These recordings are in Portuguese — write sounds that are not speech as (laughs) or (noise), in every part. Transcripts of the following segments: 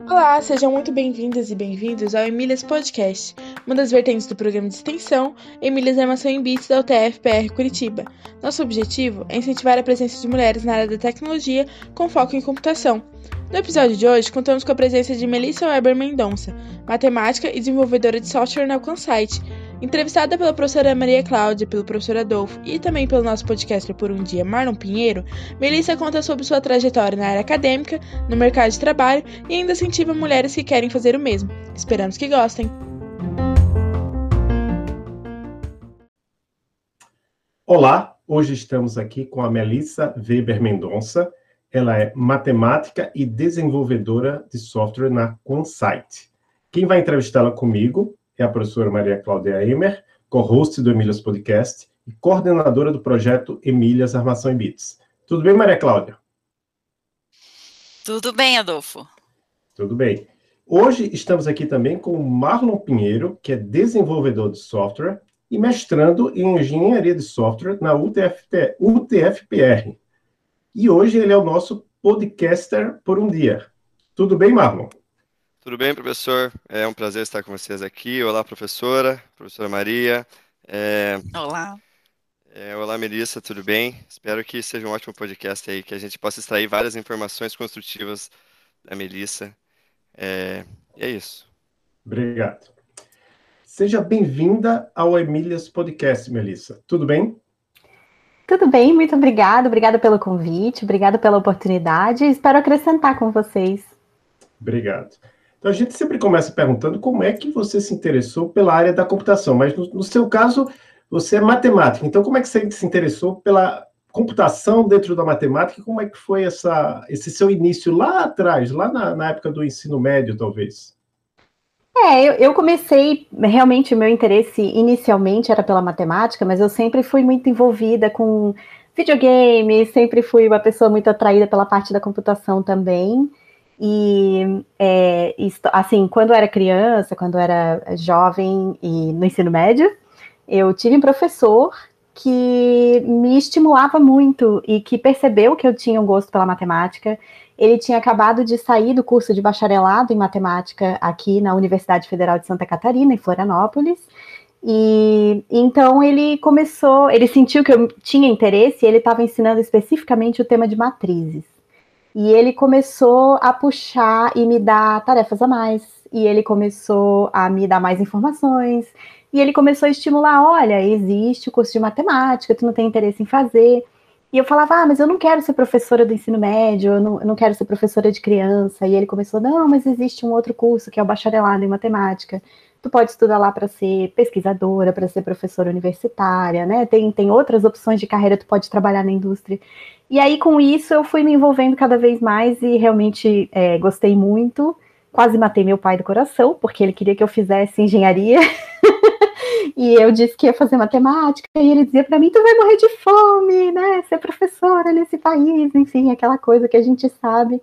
Olá, sejam muito bem-vindas e bem-vindos ao Emílias Podcast, uma das vertentes do programa de extensão Emílias Armação em Bits da UTF-PR Curitiba. Nosso objetivo é incentivar a presença de mulheres na área da tecnologia com foco em computação. No episódio de hoje, contamos com a presença de Melissa Weber Mendonça, matemática e desenvolvedora de software na Alcansite, Entrevistada pela professora Maria Cláudia, pelo professor Adolfo e também pelo nosso podcast Por um Dia, Marlon Pinheiro, Melissa conta sobre sua trajetória na área acadêmica, no mercado de trabalho e ainda incentiva mulheres que querem fazer o mesmo. Esperamos que gostem! Olá, hoje estamos aqui com a Melissa Weber Mendonça. Ela é matemática e desenvolvedora de software na Quansite. Quem vai entrevistá-la comigo é a professora Maria Cláudia Emer, co-host do Emílias Podcast e coordenadora do projeto Emílias Armação em Bits. Tudo bem, Maria Cláudia? Tudo bem, Adolfo. Tudo bem. Hoje estamos aqui também com o Marlon Pinheiro, que é desenvolvedor de software e mestrando em engenharia de software na UTFT, UTFPR. E hoje ele é o nosso podcaster por um dia. Tudo bem, Marlon? Tudo bem, professor? É um prazer estar com vocês aqui. Olá, professora, professora Maria. É... Olá. É, olá, Melissa, tudo bem? Espero que seja um ótimo podcast aí, que a gente possa extrair várias informações construtivas da Melissa. É, e é isso. Obrigado. Seja bem-vinda ao Emílias Podcast, Melissa. Tudo bem? Tudo bem, muito obrigada. Obrigada pelo convite, obrigada pela oportunidade. Espero acrescentar com vocês. Obrigado. Então a gente sempre começa perguntando como é que você se interessou pela área da computação, mas no, no seu caso você é matemática, então como é que você se interessou pela computação dentro da matemática? Como é que foi essa, esse seu início lá atrás, lá na, na época do ensino médio, talvez? É, eu, eu, comecei, realmente, o meu interesse inicialmente era pela matemática, mas eu sempre fui muito envolvida com videogame, sempre fui uma pessoa muito atraída pela parte da computação também. E, é, assim, quando eu era criança, quando eu era jovem e no ensino médio, eu tive um professor que me estimulava muito e que percebeu que eu tinha um gosto pela matemática. Ele tinha acabado de sair do curso de bacharelado em matemática aqui na Universidade Federal de Santa Catarina, em Florianópolis. E então ele começou, ele sentiu que eu tinha interesse e ele estava ensinando especificamente o tema de matrizes. E ele começou a puxar e me dar tarefas a mais. E ele começou a me dar mais informações. E ele começou a estimular: olha, existe o curso de matemática, tu não tem interesse em fazer. E eu falava: ah, mas eu não quero ser professora do ensino médio, eu não, eu não quero ser professora de criança. E ele começou: não, mas existe um outro curso que é o bacharelado em matemática. Tu pode estudar lá para ser pesquisadora, para ser professora universitária, né? Tem, tem outras opções de carreira, tu pode trabalhar na indústria. E aí, com isso, eu fui me envolvendo cada vez mais e realmente é, gostei muito. Quase matei meu pai do coração, porque ele queria que eu fizesse engenharia. (laughs) e eu disse que ia fazer matemática, e ele dizia para mim: tu vai morrer de fome, né? Ser professora nesse país, enfim, aquela coisa que a gente sabe.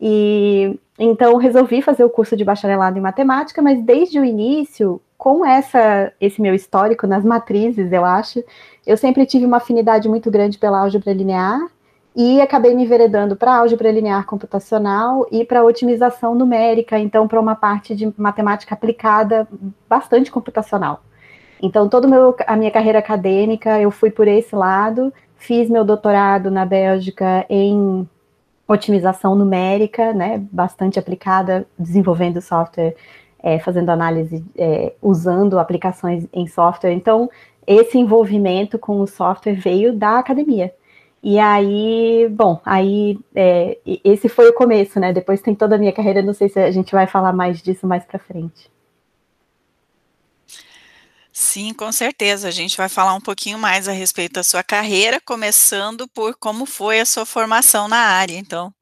E então resolvi fazer o curso de bacharelado em matemática, mas desde o início, com essa esse meu histórico nas matrizes, eu acho, eu sempre tive uma afinidade muito grande pela álgebra linear e acabei me enveredando para álgebra linear computacional e para otimização numérica, então para uma parte de matemática aplicada bastante computacional. Então toda a minha carreira acadêmica eu fui por esse lado, fiz meu doutorado na Bélgica em otimização numérica, né, bastante aplicada, desenvolvendo software, é, fazendo análise, é, usando aplicações em software. Então esse envolvimento com o software veio da academia. E aí, bom, aí é, esse foi o começo, né? Depois tem toda a minha carreira, não sei se a gente vai falar mais disso mais para frente. Sim, com certeza. A gente vai falar um pouquinho mais a respeito da sua carreira, começando por como foi a sua formação na área, então.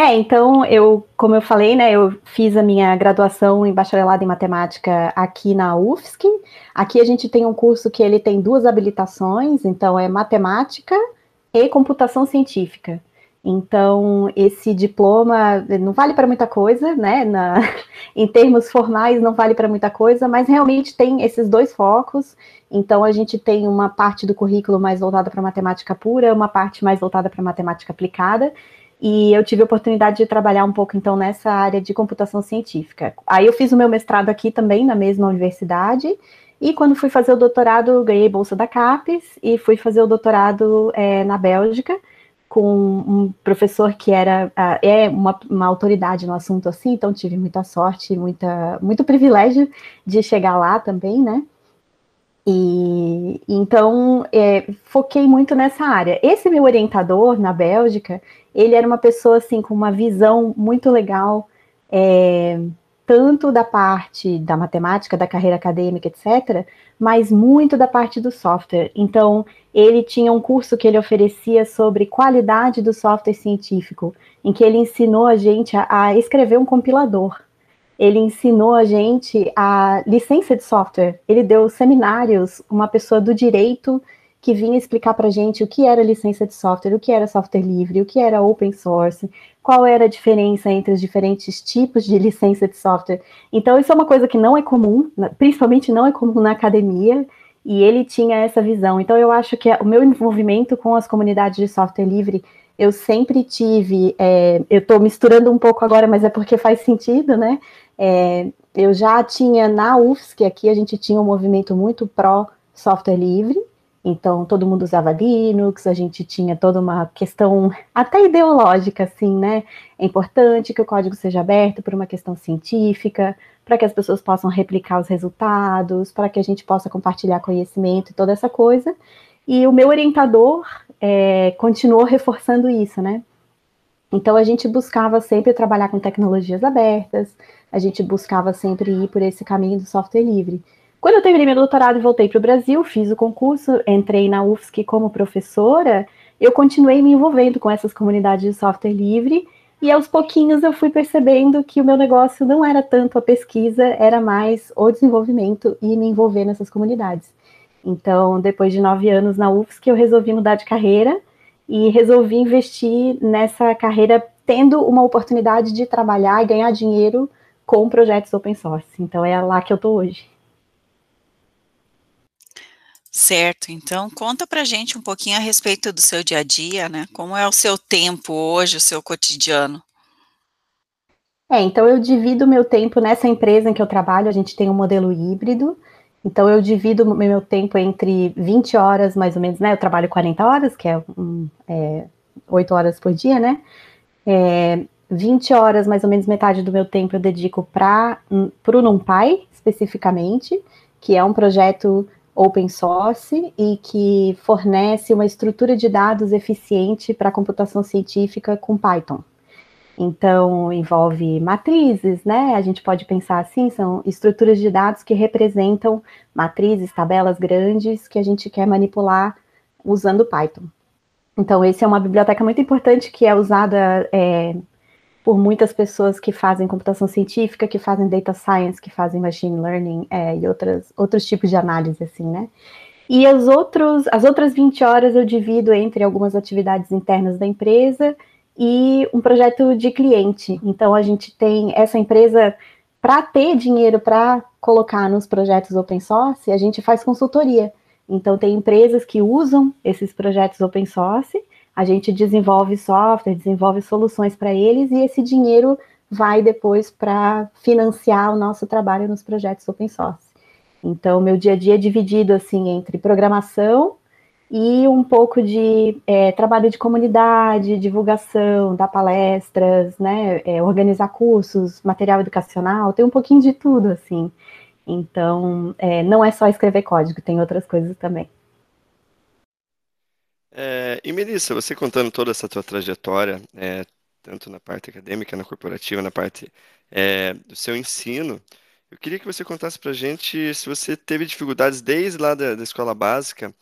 É, então eu, como eu falei, né, eu fiz a minha graduação em bacharelado em matemática aqui na UFSC. Aqui a gente tem um curso que ele tem duas habilitações, então é matemática e computação científica. Então, esse diploma não vale para muita coisa, né? Na, (laughs) em termos formais, não vale para muita coisa, mas realmente tem esses dois focos. Então, a gente tem uma parte do currículo mais voltada para matemática pura, uma parte mais voltada para matemática aplicada. E eu tive a oportunidade de trabalhar um pouco, então, nessa área de computação científica. Aí, eu fiz o meu mestrado aqui também, na mesma universidade. E quando fui fazer o doutorado, ganhei bolsa da CAPES e fui fazer o doutorado é, na Bélgica com um professor que era é uma, uma, autoridade no assunto assim, então tive muita sorte, muita, muito privilégio de chegar lá também, né? E então é, foquei muito nessa área. Esse meu orientador na Bélgica, ele era uma pessoa assim com uma visão muito legal, é, tanto da parte da matemática, da carreira acadêmica, etc., mas muito da parte do software. Então, ele tinha um curso que ele oferecia sobre qualidade do software científico, em que ele ensinou a gente a, a escrever um compilador. Ele ensinou a gente a licença de software. Ele deu seminários, uma pessoa do direito que vinha explicar para a gente o que era licença de software, o que era software livre, o que era open source, qual era a diferença entre os diferentes tipos de licença de software. Então, isso é uma coisa que não é comum, principalmente não é comum na academia, e ele tinha essa visão. Então, eu acho que o meu envolvimento com as comunidades de software livre, eu sempre tive. É, eu estou misturando um pouco agora, mas é porque faz sentido, né? É, eu já tinha na UFSC, aqui a gente tinha um movimento muito pró software livre, então todo mundo usava Linux, a gente tinha toda uma questão até ideológica, assim, né? É importante que o código seja aberto por uma questão científica, para que as pessoas possam replicar os resultados, para que a gente possa compartilhar conhecimento e toda essa coisa. E o meu orientador é, continuou reforçando isso, né? Então a gente buscava sempre trabalhar com tecnologias abertas, a gente buscava sempre ir por esse caminho do software livre. Quando eu terminei meu doutorado e voltei para o Brasil, fiz o concurso, entrei na UFSC como professora, eu continuei me envolvendo com essas comunidades de software livre e aos pouquinhos eu fui percebendo que o meu negócio não era tanto a pesquisa, era mais o desenvolvimento e me envolver nessas comunidades. Então, depois de nove anos na UFSC, eu resolvi mudar de carreira e resolvi investir nessa carreira tendo uma oportunidade de trabalhar e ganhar dinheiro com projetos open source. Então, é lá que eu estou hoje. Certo, então conta pra gente um pouquinho a respeito do seu dia a dia, né? Como é o seu tempo hoje, o seu cotidiano? É, então eu divido meu tempo nessa empresa em que eu trabalho, a gente tem um modelo híbrido, então eu divido meu tempo entre 20 horas, mais ou menos, né? Eu trabalho 40 horas, que é, um, é 8 horas por dia, né? É, 20 horas, mais ou menos metade do meu tempo eu dedico para o NumPy, especificamente, que é um projeto open source e que fornece uma estrutura de dados eficiente para computação científica com Python. Então, envolve matrizes, né? A gente pode pensar assim, são estruturas de dados que representam matrizes, tabelas grandes que a gente quer manipular usando Python. Então, essa é uma biblioteca muito importante que é usada é, por muitas pessoas que fazem computação científica, que fazem data science, que fazem machine learning é, e outras, outros tipos de análise, assim, né? E as, outros, as outras 20 horas eu divido entre algumas atividades internas da empresa e um projeto de cliente. Então, a gente tem essa empresa, para ter dinheiro para colocar nos projetos open source, a gente faz consultoria. Então, tem empresas que usam esses projetos open source a gente desenvolve software, desenvolve soluções para eles e esse dinheiro vai depois para financiar o nosso trabalho nos projetos open source. Então, meu dia a dia é dividido assim entre programação e um pouco de é, trabalho de comunidade, divulgação, dar palestras, né, é, organizar cursos, material educacional, tem um pouquinho de tudo assim. Então, é, não é só escrever código, tem outras coisas também. É, e Melissa, você contando toda essa tua trajetória, é, tanto na parte acadêmica, na corporativa, na parte é, do seu ensino, eu queria que você contasse para gente se você teve dificuldades desde lá da, da escola básica.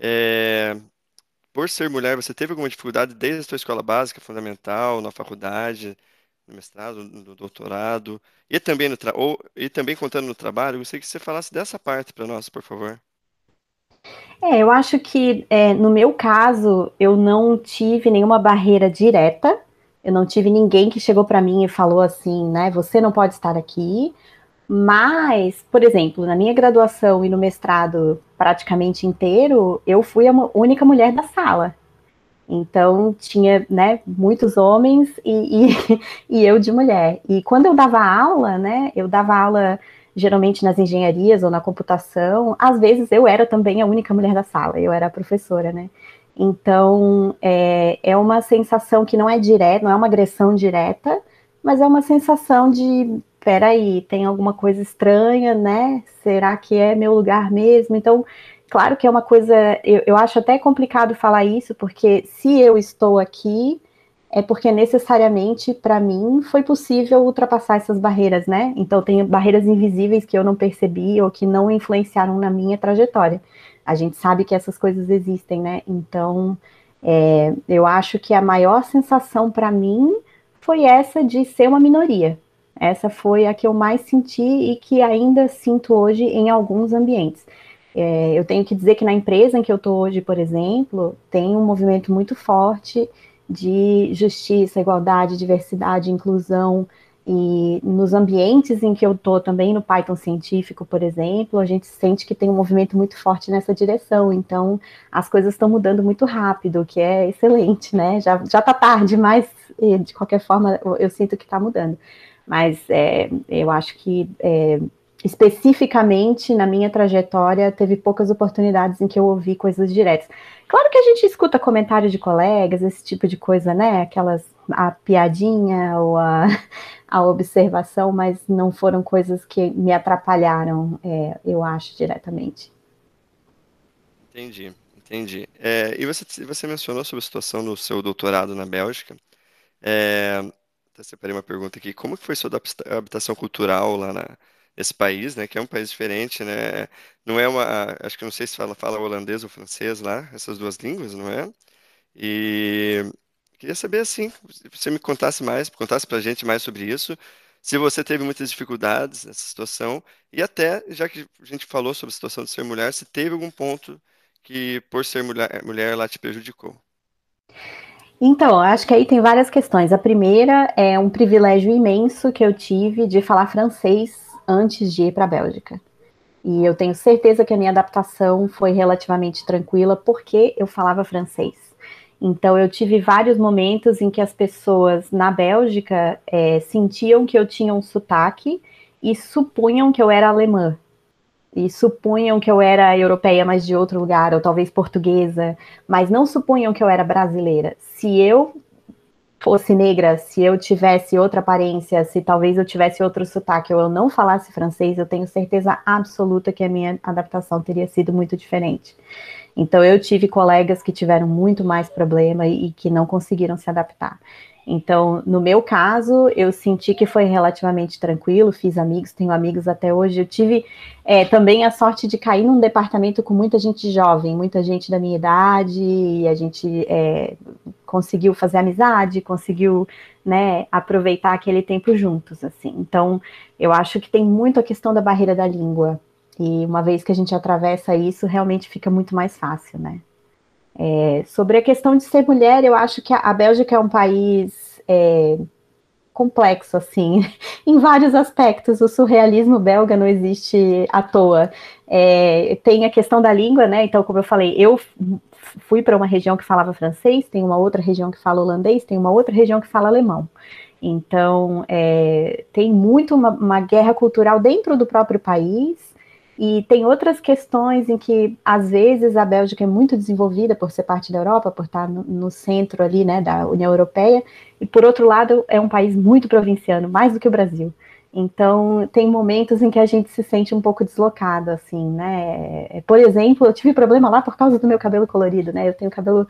É, por ser mulher, você teve alguma dificuldade desde a sua escola básica, fundamental, na faculdade, no mestrado, no doutorado, e também, no ou, e também contando no trabalho? Eu gostaria que você falasse dessa parte para nós, por favor. É, eu acho que é, no meu caso eu não tive nenhuma barreira direta. Eu não tive ninguém que chegou para mim e falou assim, né? Você não pode estar aqui. Mas, por exemplo, na minha graduação e no mestrado praticamente inteiro, eu fui a única mulher da sala. Então, tinha né, muitos homens e, e, (laughs) e, eu de mulher. E quando eu dava aula, né, eu dava aula geralmente nas engenharias ou na computação, às vezes eu era também a única mulher da sala, eu era a professora, né? Então, é, é uma sensação que não é direta, não é uma agressão direta, mas é uma sensação de peraí, tem alguma coisa estranha, né? Será que é meu lugar mesmo? Então, claro que é uma coisa, eu, eu acho até complicado falar isso, porque se eu estou aqui, é porque necessariamente, para mim, foi possível ultrapassar essas barreiras, né? Então, tem barreiras invisíveis que eu não percebi ou que não influenciaram na minha trajetória. A gente sabe que essas coisas existem, né? Então, é, eu acho que a maior sensação para mim foi essa de ser uma minoria, essa foi a que eu mais senti e que ainda sinto hoje em alguns ambientes. É, eu tenho que dizer que na empresa em que eu estou hoje, por exemplo, tem um movimento muito forte de justiça, igualdade, diversidade, inclusão. E nos ambientes em que eu estou também, no Python científico, por exemplo, a gente sente que tem um movimento muito forte nessa direção. Então, as coisas estão mudando muito rápido, o que é excelente, né? Já, já tá tarde, mas de qualquer forma eu sinto que está mudando mas é, eu acho que é, especificamente na minha trajetória teve poucas oportunidades em que eu ouvi coisas diretas. Claro que a gente escuta comentários de colegas, esse tipo de coisa, né? Aquelas a piadinha ou a, (laughs) a observação, mas não foram coisas que me atrapalharam, é, eu acho, diretamente. Entendi, entendi. É, e você, você mencionou sobre a situação no seu doutorado na Bélgica. É, até separei uma pergunta aqui. Como que foi sua adaptação cultural lá na, nesse país, né? Que é um país diferente, né? Não é uma, acho que não sei se fala, fala holandês ou francês lá, essas duas línguas, não é? E queria saber assim, se você me contasse mais, contasse pra gente mais sobre isso, se você teve muitas dificuldades nessa situação e até, já que a gente falou sobre a situação de ser mulher, se teve algum ponto que por ser mulher, mulher lá te prejudicou. Então, acho que aí tem várias questões. A primeira é um privilégio imenso que eu tive de falar francês antes de ir para a Bélgica. E eu tenho certeza que a minha adaptação foi relativamente tranquila porque eu falava francês. Então, eu tive vários momentos em que as pessoas na Bélgica é, sentiam que eu tinha um sotaque e supunham que eu era alemã e supunham que eu era europeia, mas de outro lugar, ou talvez portuguesa, mas não supunham que eu era brasileira. Se eu fosse negra, se eu tivesse outra aparência, se talvez eu tivesse outro sotaque ou eu não falasse francês, eu tenho certeza absoluta que a minha adaptação teria sido muito diferente. Então eu tive colegas que tiveram muito mais problema e, e que não conseguiram se adaptar. Então, no meu caso, eu senti que foi relativamente tranquilo, fiz amigos, tenho amigos até hoje. Eu tive é, também a sorte de cair num departamento com muita gente jovem, muita gente da minha idade, e a gente é, conseguiu fazer amizade, conseguiu né, aproveitar aquele tempo juntos, assim. Então, eu acho que tem muito a questão da barreira da língua. E uma vez que a gente atravessa isso, realmente fica muito mais fácil, né? É, sobre a questão de ser mulher, eu acho que a, Bélgica é um país é, complexo, assim, (laughs) em vários aspectos. O surrealismo belga não existe à toa. É, tem a questão da língua, né? Então, como eu falei, eu fui para uma região que falava francês, tem uma outra região que fala holandês, tem uma outra região que fala alemão. Então, é, tem muito uma, uma guerra cultural dentro do próprio país e tem outras questões em que, às vezes, a Bélgica é muito desenvolvida por ser parte da Europa, por estar no, no, centro ali, né, da União Europeia, e por outro lado, é um país muito provinciano, mais do que o Brasil. Então, tem momentos em que a gente se sente um pouco deslocado, assim, né? É, por exemplo, eu tive problema lá por causa do meu cabelo colorido, né? Eu tenho cabelo.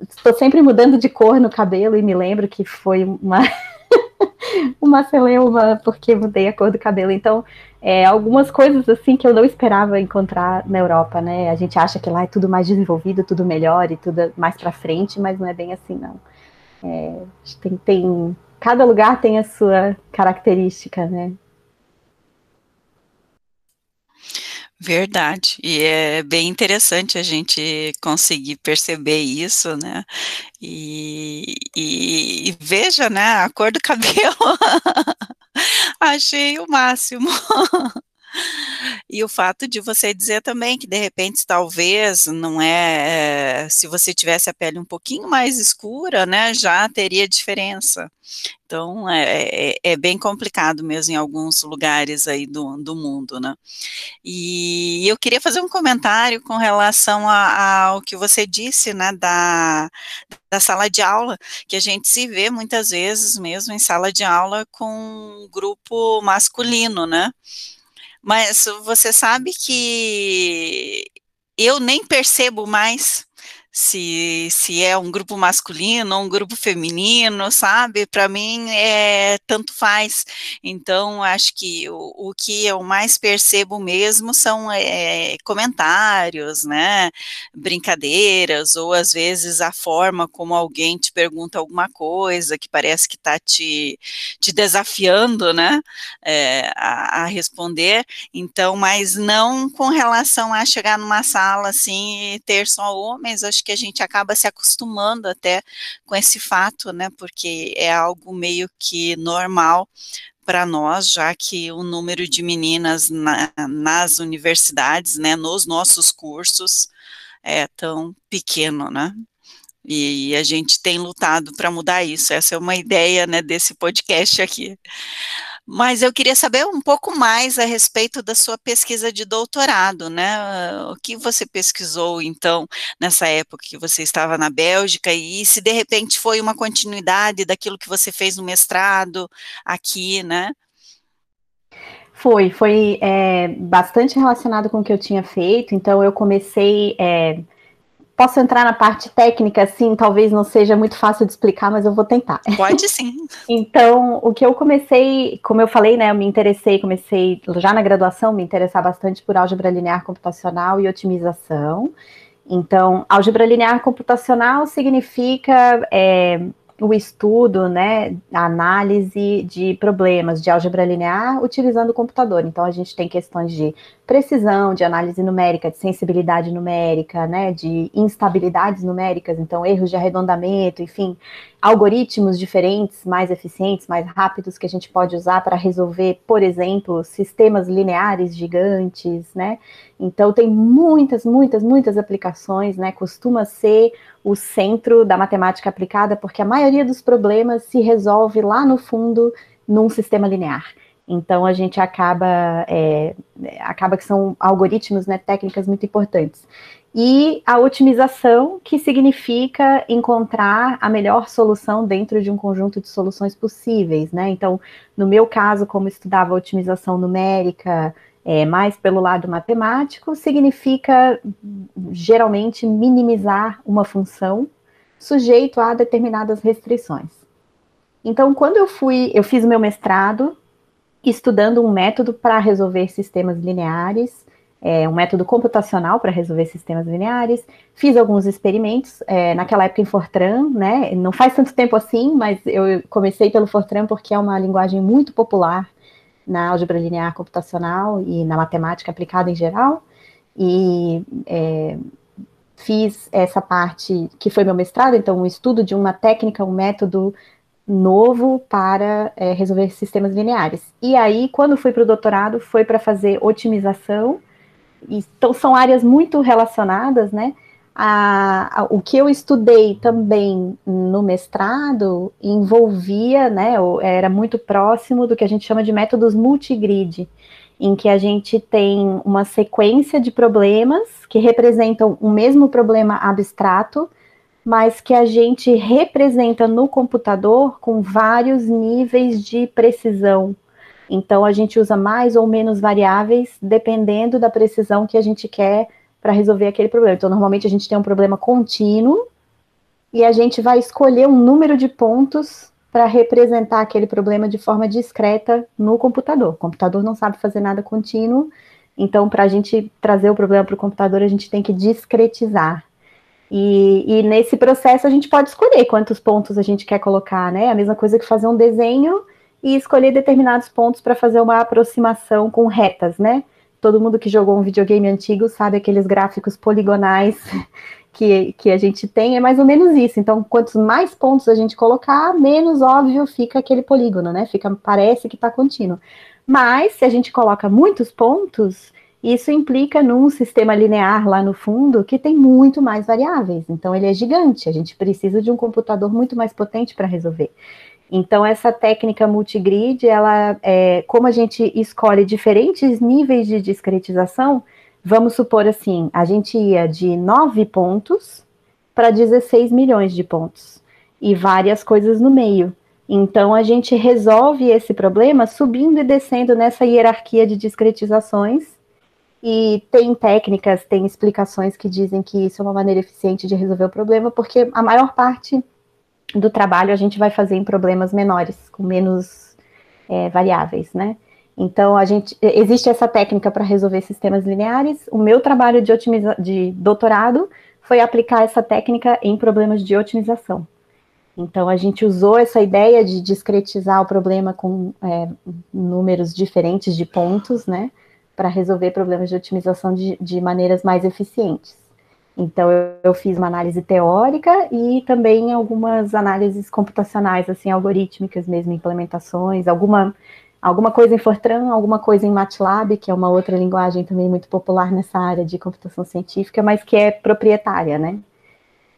Estou sempre mudando de cor no cabelo e me lembro que foi uma. (laughs) uma celeuma porque mudei a cor do cabelo. Então, é, algumas coisas assim que eu não esperava encontrar na Europa, né? A gente acha que lá é tudo mais desenvolvido, tudo melhor e tudo mais para frente, mas não é bem assim, não. É, tem, tem, cada lugar tem a sua característica, né? Verdade, e é bem interessante a gente conseguir perceber isso, né? E, e, e veja, né, a cor do (laughs) cabelo, achei o máximo. E o fato de você dizer também que de repente talvez não é, é, se você tivesse a pele um pouquinho mais escura, né, já teria diferença. Então é, é, é bem complicado mesmo em alguns lugares aí do, do mundo, né? E eu queria fazer um comentário com relação ao que você disse, né, da, da sala de aula, que a gente se vê muitas vezes mesmo em sala de aula com um grupo masculino, né? Mas você sabe que eu nem percebo mais se, se é um grupo masculino ou um grupo feminino, sabe? Para mim é tanto faz. Então, acho que o, o que eu mais percebo mesmo são é, comentários, né? Brincadeiras, ou às vezes a forma como alguém te pergunta alguma coisa que parece que está te, te desafiando, né? É, a, a responder. Então, mas não com relação a chegar numa sala assim e ter só homens, acho que que a gente acaba se acostumando até com esse fato, né? Porque é algo meio que normal para nós, já que o número de meninas na, nas universidades, né, nos nossos cursos, é tão pequeno, né? E a gente tem lutado para mudar isso. Essa é uma ideia, né, desse podcast aqui. Mas eu queria saber um pouco mais a respeito da sua pesquisa de doutorado, né? O que você pesquisou, então, nessa época que você estava na Bélgica, e se de repente foi uma continuidade daquilo que você fez no mestrado aqui, né? Foi, foi é, bastante relacionado com o que eu tinha feito, então eu comecei. É, Posso entrar na parte técnica, assim, talvez não seja muito fácil de explicar, mas eu vou tentar. (laughs) Pode sim. então, o que eu comecei, como eu falei, né, eu me interessei, comecei já na graduação, me interessar bastante por álgebra linear computacional e otimização. Então, álgebra linear computacional significa é, o estudo, né, a análise de problemas de álgebra linear utilizando o computador. Então, a gente tem questões de precisão, de análise numérica, de sensibilidade numérica, né, de instabilidades numéricas, então erros de arredondamento, enfim, algoritmos diferentes, mais eficientes, mais rápidos que a gente pode usar para resolver, por exemplo, sistemas lineares gigantes, né? Então tem muitas, muitas, muitas aplicações, né? Costuma ser o centro da matemática aplicada, porque a maioria dos problemas se resolve lá no fundo num sistema linear. Então a gente acaba, é, acaba que são algoritmos, né, técnicas muito importantes. E a otimização, que significa encontrar a melhor solução dentro de um conjunto de soluções possíveis, né? Então, no meu caso, como estudava otimização numérica, é, mais pelo lado matemático, significa geralmente minimizar uma função sujeito a determinadas restrições. Então, quando eu fui, eu fiz o meu mestrado estudando um método para resolver sistemas lineares, é, um método computacional para resolver sistemas lineares. Fiz alguns experimentos, é, naquela época em Fortran, né? Não faz tanto tempo assim, mas eu comecei pelo Fortran porque é uma linguagem muito popular na álgebra linear computacional e na matemática aplicada em geral. E é, fiz essa parte que foi meu mestrado, então, um estudo de uma técnica, um método novo para é, resolver sistemas lineares. E aí, quando fui para o doutorado, foi para fazer otimização. Então, são áreas muito relacionadas, né? A, a, o que eu estudei também no mestrado envolvia, né, era muito próximo do que a gente chama de métodos multigrid, em que a gente tem uma sequência de problemas que representam o mesmo problema abstrato, mas que a gente representa no computador com vários níveis de precisão. Então, a gente usa mais ou menos variáveis dependendo da precisão que a gente quer para resolver aquele problema. Então, normalmente a gente tem um problema contínuo e a gente vai escolher um número de pontos para representar aquele problema de forma discreta no computador. O computador não sabe fazer nada contínuo, então, para a gente trazer o problema para o computador, a gente tem que discretizar. E, e, nesse processo a gente pode escolher quantos pontos a gente quer colocar, né? A mesma coisa que fazer um desenho e escolher determinados pontos para fazer uma aproximação com retas, né? todo mundo que jogou um videogame antigo sabe aqueles gráficos poligonais (laughs) que, que a gente tem, é mais ou menos isso. Então, quantos mais pontos a gente colocar, menos óbvio fica aquele polígono, né? Fica, parece que está contínuo. Mas, se a gente coloca muitos pontos, isso implica num sistema linear lá no fundo que tem muito mais variáveis. Então, ele é gigante. A gente precisa de um computador muito mais potente para resolver. Então, essa técnica multigrid, ela, é, como a gente escolhe diferentes níveis de discretização, vamos supor assim, a gente ia de 9 pontos para 16 milhões de pontos e várias coisas no meio. Então, a gente resolve esse problema subindo e descendo nessa hierarquia de discretizações. E tem técnicas, tem explicações que dizem que isso é uma maneira eficiente de resolver o problema, porque a maior parte do trabalho a gente vai fazer em problemas menores, com menos é, variáveis, né? Então, a gente existe essa técnica para resolver sistemas lineares. O meu trabalho de, otimiza, de doutorado foi aplicar essa técnica em problemas de otimização. Então, a gente usou essa ideia de discretizar o problema com é, números diferentes de pontos, né, para resolver problemas de otimização de, de maneiras mais eficientes. Então, eu, eu, fiz uma análise teórica e também algumas análises computacionais, assim, algorítmicas mesmo, implementações, alguma, alguma coisa em Fortran, alguma coisa em MATLAB, que é uma outra linguagem também muito popular nessa área de computação científica, mas que é proprietária, né?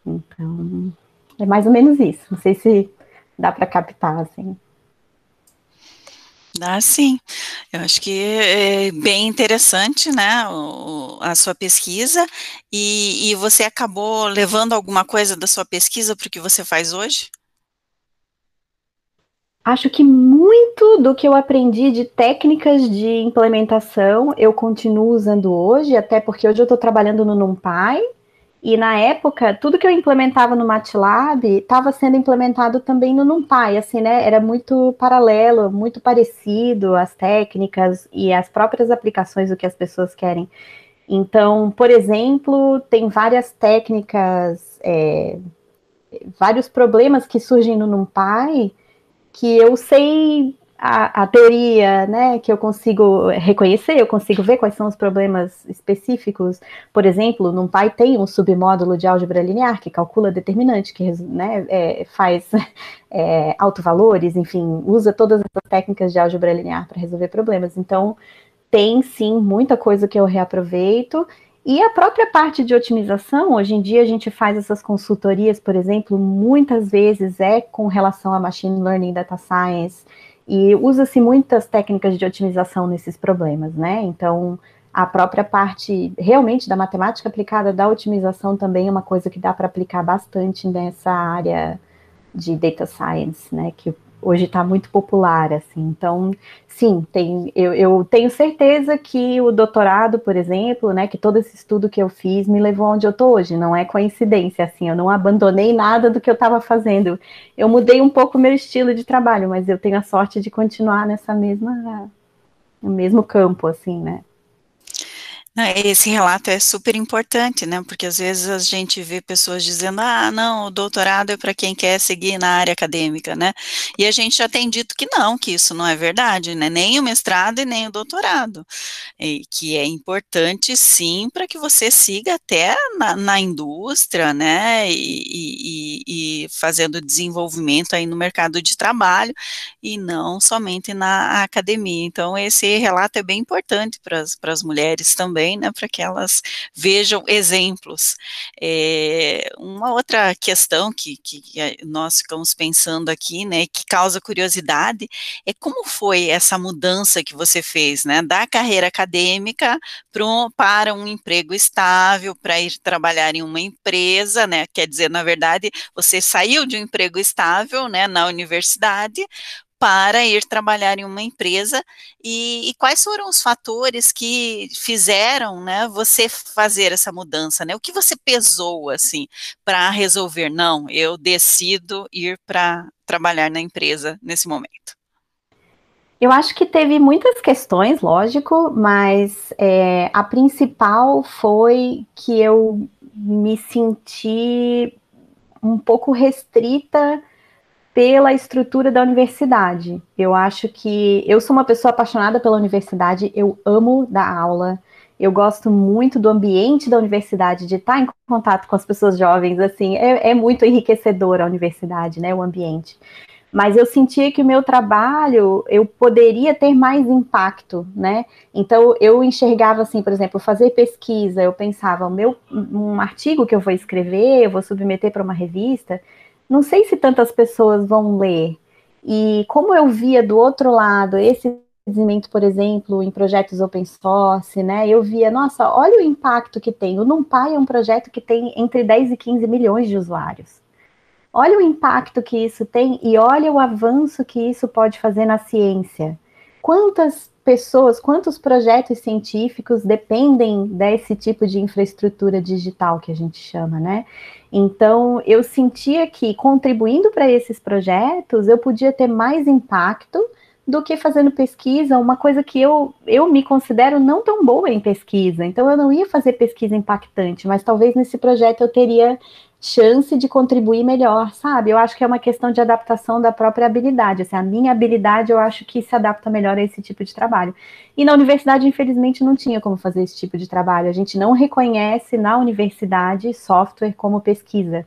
Então, é mais ou menos isso. Não sei se dá para captar, assim. Dá sim. Eu acho que é bem interessante, né, o, a sua pesquisa, e, e você acabou levando alguma coisa da sua pesquisa para o que você faz hoje? Acho que muito do que eu aprendi de técnicas de implementação eu continuo usando hoje, até porque hoje eu estou trabalhando no NumPy, e na época, tudo que eu implementava no MATLAB estava sendo implementado também no NumPy, assim, né? Era muito paralelo, muito parecido as técnicas e as próprias aplicações do que as pessoas querem. Então, por exemplo, tem várias técnicas, é, vários problemas que surgem no NumPy que eu sei a, a, teoria, né, que eu consigo reconhecer, eu consigo ver quais são os problemas específicos. Por exemplo, no Pai tem um submódulo de álgebra linear que calcula determinante, que né, é, faz (laughs) é, autovalores, enfim, usa todas essas técnicas de álgebra linear para resolver problemas. Então, tem sim muita coisa que eu reaproveito. E a própria parte de otimização, hoje em dia a gente faz essas consultorias, por exemplo, muitas vezes é com relação a machine learning, data science, e usa-se muitas técnicas de otimização nesses problemas, né? Então, a própria parte realmente da matemática aplicada da otimização também é uma coisa que dá para aplicar bastante nessa área de data science, né? Que hoje está muito popular, assim. Então, sim, tem, eu, eu, tenho certeza que o doutorado, por exemplo, né, que todo esse estudo que eu fiz me levou onde eu estou hoje. Não é coincidência, assim. Eu não abandonei nada do que eu estava fazendo. Eu mudei um pouco o meu estilo de trabalho, mas eu tenho a sorte de continuar nessa mesma, no mesmo campo, assim, né? Esse relato é super importante, né? Porque às vezes a gente vê pessoas dizendo: ah, não, o doutorado é para quem quer seguir na área acadêmica, né? E a gente já tem dito que não, que isso não é verdade, né? Nem o mestrado e nem o doutorado. E que é importante, sim, para que você siga até na, na indústria, né? E, e, e, fazendo desenvolvimento aí no mercado de trabalho e não somente na academia. Então, esse relato é bem importante para as mulheres também também, né, para que elas vejam exemplos. É, uma outra questão que, que, nós ficamos pensando aqui, né, que causa curiosidade, é como foi essa mudança que você fez, né, da carreira acadêmica pro, para um emprego estável, para ir trabalhar em uma empresa, né, quer dizer, na verdade, você saiu de um emprego estável, né, na universidade, para ir trabalhar em uma empresa e, e, quais foram os fatores que fizeram, né, você fazer essa mudança, né? O que você pesou assim para resolver? Não, eu decido ir para trabalhar na empresa nesse momento. Eu acho que teve muitas questões, lógico, mas é, a principal foi que eu me senti um pouco restrita pela estrutura da universidade. Eu acho que eu sou uma pessoa apaixonada pela universidade, eu amo dar aula, eu gosto muito do ambiente da universidade, de estar em contato com as pessoas jovens, assim, é, é muito enriquecedor a universidade, né, o ambiente. Mas eu sentia que o meu trabalho, eu poderia ter mais impacto, né, então eu enxergava assim, por exemplo, fazer pesquisa, eu pensava, meu, um artigo que eu vou escrever, eu vou submeter para uma revista, não sei se tantas pessoas vão ler, e como eu via do outro lado esse desenvolvimento, por exemplo, em projetos open source, né? Eu via, nossa, olha o impacto que tem. O NumPy é um projeto que tem entre 10 e 15 milhões de usuários. Olha o impacto que isso tem e olha o avanço que isso pode fazer na ciência. Quantas pessoas, quantos projetos científicos dependem desse tipo de infraestrutura digital que a gente chama, né? Então, eu sentia que contribuindo para esses projetos, eu podia ter mais impacto do que fazendo pesquisa, uma coisa que eu, eu me considero não tão boa em pesquisa. Então, eu não ia fazer pesquisa impactante, mas talvez nesse projeto eu teria chance de contribuir melhor, sabe? Eu acho que é uma questão de adaptação da própria habilidade. Assim, a minha habilidade eu acho que se adapta melhor a esse tipo de trabalho. E na universidade, infelizmente, não tinha como fazer esse tipo de trabalho. A gente não reconhece na universidade software como pesquisa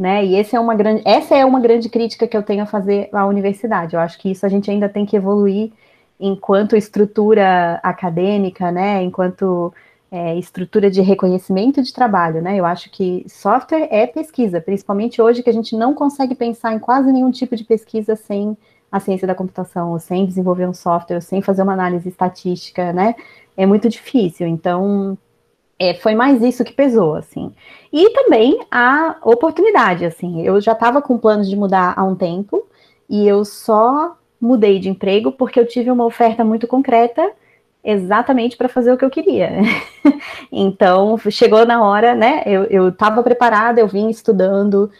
né? E esse é uma grande, essa é uma grande crítica que eu tenho a fazer à universidade. Eu acho que isso a gente ainda tem que evoluir enquanto estrutura acadêmica, né? Enquanto é, estrutura de reconhecimento de trabalho, né? Eu acho que software é pesquisa, principalmente hoje que a gente não consegue pensar em quase nenhum tipo de pesquisa sem a ciência da computação, ou sem desenvolver um software, ou sem fazer uma análise estatística, né? É muito difícil. Então, é, foi mais isso que pesou, assim. E também a oportunidade, assim. Eu já estava com planos de mudar há um tempo e eu só mudei de emprego porque eu tive uma oferta muito concreta exatamente para fazer o que eu queria. (laughs) então, chegou na hora, né? Eu estava preparada, eu vim estudando,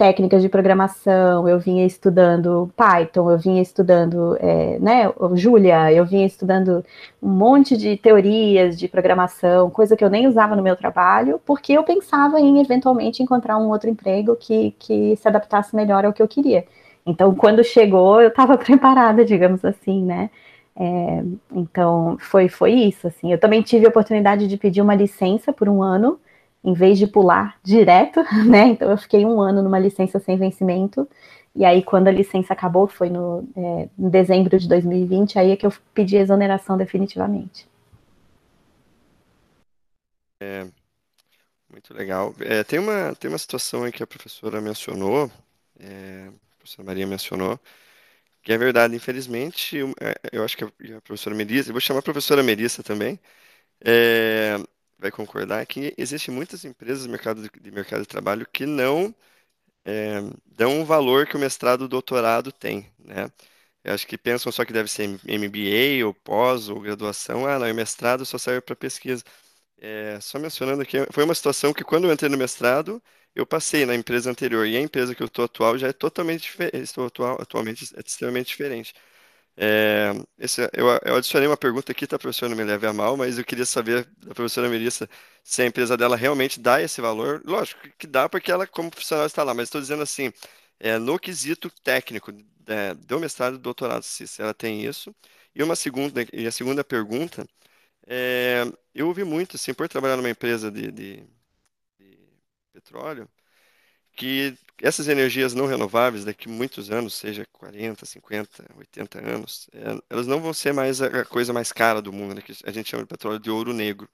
técnicas de programação, eu vinha estudando Python, eu vinha estudando, é, né, Julia, eu vinha estudando um monte de teorias de programação, coisa que eu nem usava no meu trabalho, porque eu pensava em eventualmente encontrar um outro emprego que, que se adaptasse melhor ao que eu queria. Então, quando chegou, eu estava (laughs) preparada, digamos assim, né? É, então, foi, foi isso, assim. Eu também tive a oportunidade de pedir uma licença por um ano, em vez de pular direto, (laughs) né? Então eu fiquei um ano numa licença sem vencimento. E aí, quando a licença acabou, foi no é, em dezembro de 2020, aí é que eu pedi exoneração definitivamente. É, muito legal. É, tem, uma, tem uma situação aí que a professora mencionou, é, a professora Maria mencionou, que é verdade, infelizmente, eu, é, eu acho que a professora Melissa, eu vou chamar a professora Melissa também, é, vai concordar que existem muitas empresas de mercado de, de mercado de trabalho que não é, dão o valor que o mestrado e doutorado tem, né? Eu acho que pensam só que deve ser MBA ou pós ou graduação. Ah, não, o mestrado só serve para pesquisa. É, só mencionando aqui, foi uma situação que quando eu entrei no mestrado, eu passei na empresa anterior e a empresa que eu estou atual já é totalmente diferente, estou atual, atualmente é extremamente diferente. É, esse, eu, eu, adicionei uma pergunta aqui, tá, professora? Não me leve a mal, mas eu queria saber da professora Melissa se a empresa dela realmente dá esse valor. Lógico que dá, porque ela, como profissional, está lá, mas estou dizendo assim, é, no quesito técnico é, do mestrado e do doutorado, se, ela tem isso. E uma segunda, e a segunda pergunta, é, eu ouvi muito, assim, por trabalhar numa empresa de, de petróleo, que essas energias não renováveis, daqui muitos anos, seja 40, 50, 80 anos, é, elas não vão ser mais a coisa mais cara do mundo, né, que a gente chama de petróleo de ouro negro.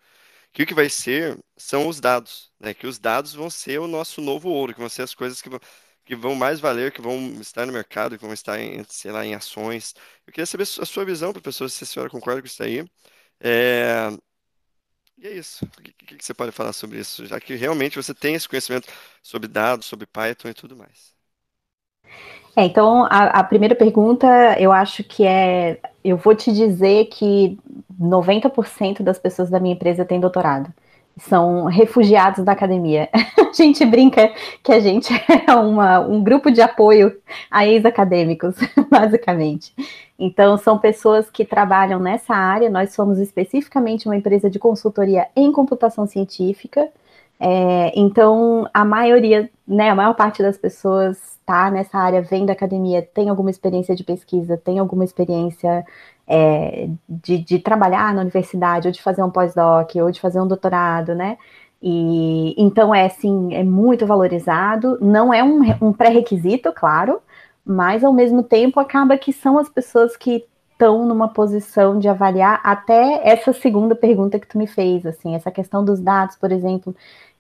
Que o que vai ser são os dados, né, que os dados vão ser o nosso novo ouro, que vão ser as coisas que vão, que vão mais valer, que vão estar no mercado, que vão estar em, sei lá, em ações. Eu queria saber a sua visão, professor, se a senhora concorda com isso aí. É, e é isso. O que, que, você pode falar sobre isso? Já que realmente você tem esse conhecimento sobre dados, sobre Python e tudo mais. É, então, a, a, primeira pergunta, eu acho que é. Eu vou te dizer que 90% das pessoas da minha empresa têm doutorado. São refugiados da academia. (laughs) A gente brinca que a gente (laughs) é uma, um grupo de apoio a ex-acadêmicos, (laughs) basicamente. Então, são pessoas que trabalham nessa área. Nós somos especificamente uma empresa de consultoria em computação científica. É, então, a maioria, né, a maior parte das pessoas está nessa área, vem da academia, tem alguma experiência de pesquisa, tem alguma experiência é, de, de, trabalhar na universidade, ou de fazer um pós-doc, ou de fazer um doutorado, né? E então é assim, é muito valorizado, não é um, um pré-requisito, claro, mas ao mesmo tempo acaba que são as pessoas que estão numa posição de avaliar até essa segunda pergunta que tu me fez, assim, essa questão dos dados, por exemplo,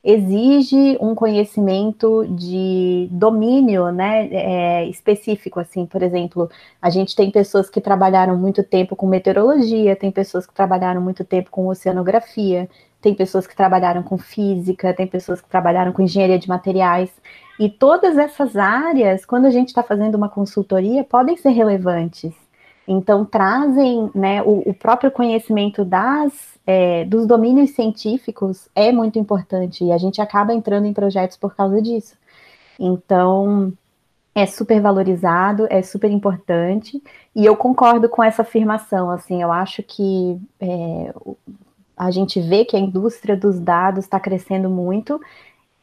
exige um conhecimento de domínio, né, é, específico, assim, por exemplo, a gente tem pessoas que trabalharam muito tempo com meteorologia, tem pessoas que trabalharam muito tempo com oceanografia, tem pessoas que trabalharam com física, tem pessoas que trabalharam com engenharia de materiais, e todas essas áreas, quando a gente está fazendo uma consultoria, podem ser relevantes, então, trazem né, o, o próprio conhecimento das, é, dos domínios científicos é muito importante e a gente acaba entrando em projetos por causa disso. Então, é super valorizado, é super importante, e eu concordo com essa afirmação, assim, eu acho que é, a gente vê que a indústria dos dados está crescendo muito,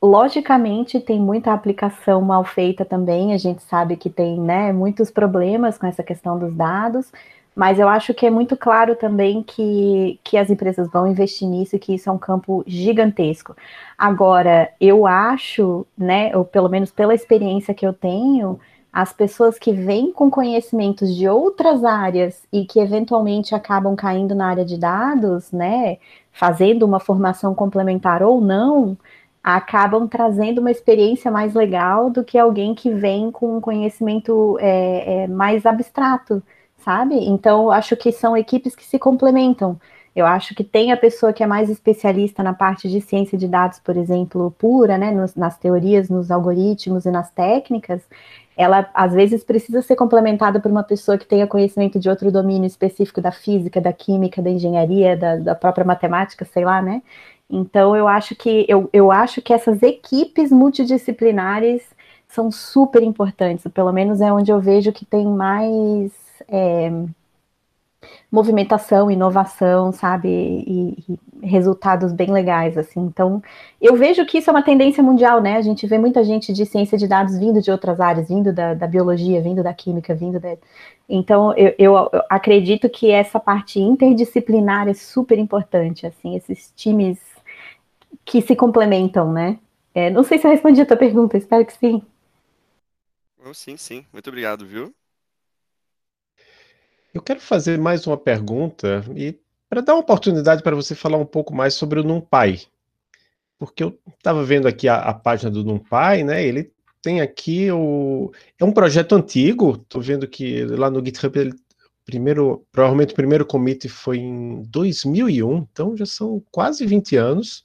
Logicamente, tem muita aplicação mal feita também, a gente sabe que tem né, muitos problemas com essa questão dos dados, mas eu acho que é muito claro também que, que as empresas vão investir nisso e que isso é um campo gigantesco. Agora, eu acho, né, ou pelo menos pela experiência que eu tenho, as pessoas que vêm com conhecimentos de outras áreas e que eventualmente acabam caindo na área de dados, né, fazendo uma formação complementar ou não, acabam trazendo uma experiência mais legal do que alguém que vem com um conhecimento é, é, mais abstrato, sabe? Então, acho que são equipes que se complementam. Eu acho que tem a pessoa que é mais especialista na parte de ciência de dados, por exemplo, pura, né, nos, nas teorias, nos algoritmos e nas técnicas, ela às vezes precisa ser complementada por uma pessoa que tenha conhecimento de outro domínio específico da física, da química, da engenharia, da, da própria matemática, sei lá, né? Então eu acho que eu, eu acho que essas equipes multidisciplinares são super importantes, pelo menos é onde eu vejo que tem mais é, movimentação, inovação, sabe, e, e, resultados bem legais, assim. Então, eu vejo que isso é uma tendência mundial, né? A gente vê muita gente de ciência de dados vindo de outras áreas, vindo da, da biologia, vindo da química, vindo da... Então, eu, eu, eu acredito que essa parte interdisciplinar é super importante, assim, esses times que se complementam, né? É, não sei se eu respondi a tua pergunta, espero que sim. Oh, sim, sim. Muito obrigado, viu? Eu quero fazer mais uma pergunta e para dar uma oportunidade para você falar um pouco mais sobre o NumPy. Porque eu estava vendo aqui a, a, página do NumPy, né? Ele tem aqui o. É um projeto antigo, estou vendo que lá no GitHub ele primeiro, provavelmente o primeiro commit foi em 2001, então já são quase 20 anos.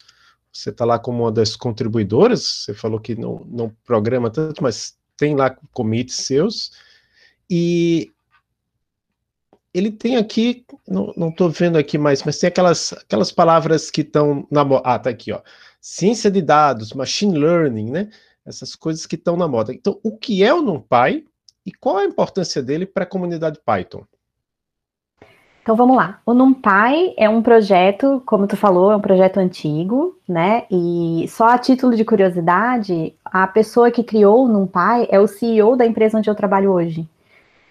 Você está lá como uma das contribuidoras, você falou que não, não programa tanto, mas tem lá commits seus. E ele tem aqui, não estou vendo aqui mais, mas tem aquelas, aquelas palavras que estão na moda. Ah, tá aqui, ó. Ciência de dados, machine learning, né? Essas coisas que estão na moda. Então, o que é o NumPy e qual a importância dele para a comunidade Python? Então vamos lá. O NumPy é um projeto, como tu falou, é um projeto antigo, né? E só a título de curiosidade, a pessoa que criou o NumPy é o CEO da empresa onde eu trabalho hoje.